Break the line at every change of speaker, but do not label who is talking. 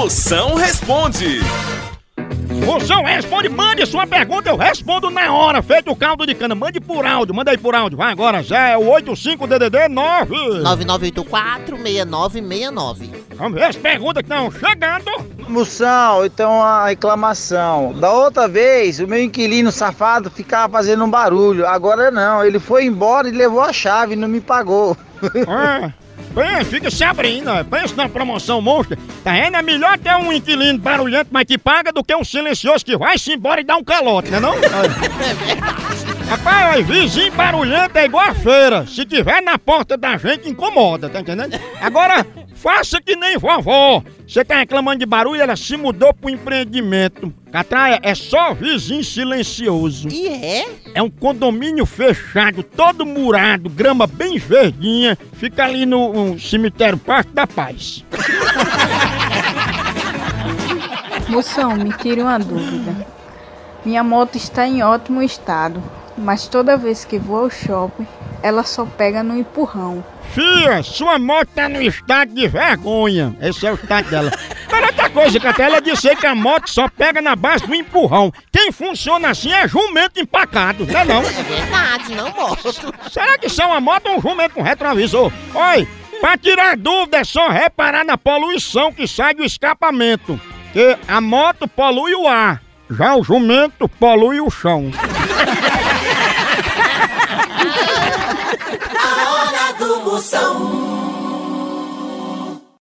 Moção responde.
Moção responde, mande sua pergunta, eu respondo na hora. Feito o caldo de cana, mande por áudio, manda aí por áudio. Vai agora, Zé, é o 85DDD 9.
9984-6969.
Vamos ver as perguntas que estão chegando.
Moção, então a reclamação. Da outra vez, o meu inquilino safado ficava fazendo um barulho. Agora não, ele foi embora e levou a chave e não me pagou.
É. Bem, fica se abrindo, ó. pensa na promoção monstro. Tá vendo? É melhor ter um inquilino barulhento, mas que paga, do que um silencioso que vai-se embora e dá um calote, né não? Rapaz, ó, vizinho barulhento é igual a feira. Se tiver na porta da gente, incomoda, tá entendendo? Agora, faça que nem vovó. Você tá reclamando de barulho, ela se mudou pro empreendimento. Catraia, é só vizinho silencioso.
E é?
É um condomínio fechado, todo murado, grama bem verdinha. Fica ali no um cemitério Parque da Paz.
Moção, me tire uma dúvida. Minha moto está em ótimo estado, mas toda vez que vou ao shopping, ela só pega no empurrão.
Fia, sua moto tá no estado de vergonha. Esse é o estado dela. Mas outra coisa, que até ela disse que a moto só pega na base do empurrão. Quem funciona assim é jumento empacado, não é não?
É verdade, não mostro.
Será que isso é uma moto ou um jumento com retrovisor? Oi, pra tirar dúvida é só reparar na poluição que sai do escapamento. Que a moto polui o ar, já o jumento polui o chão.
A hora do Moção.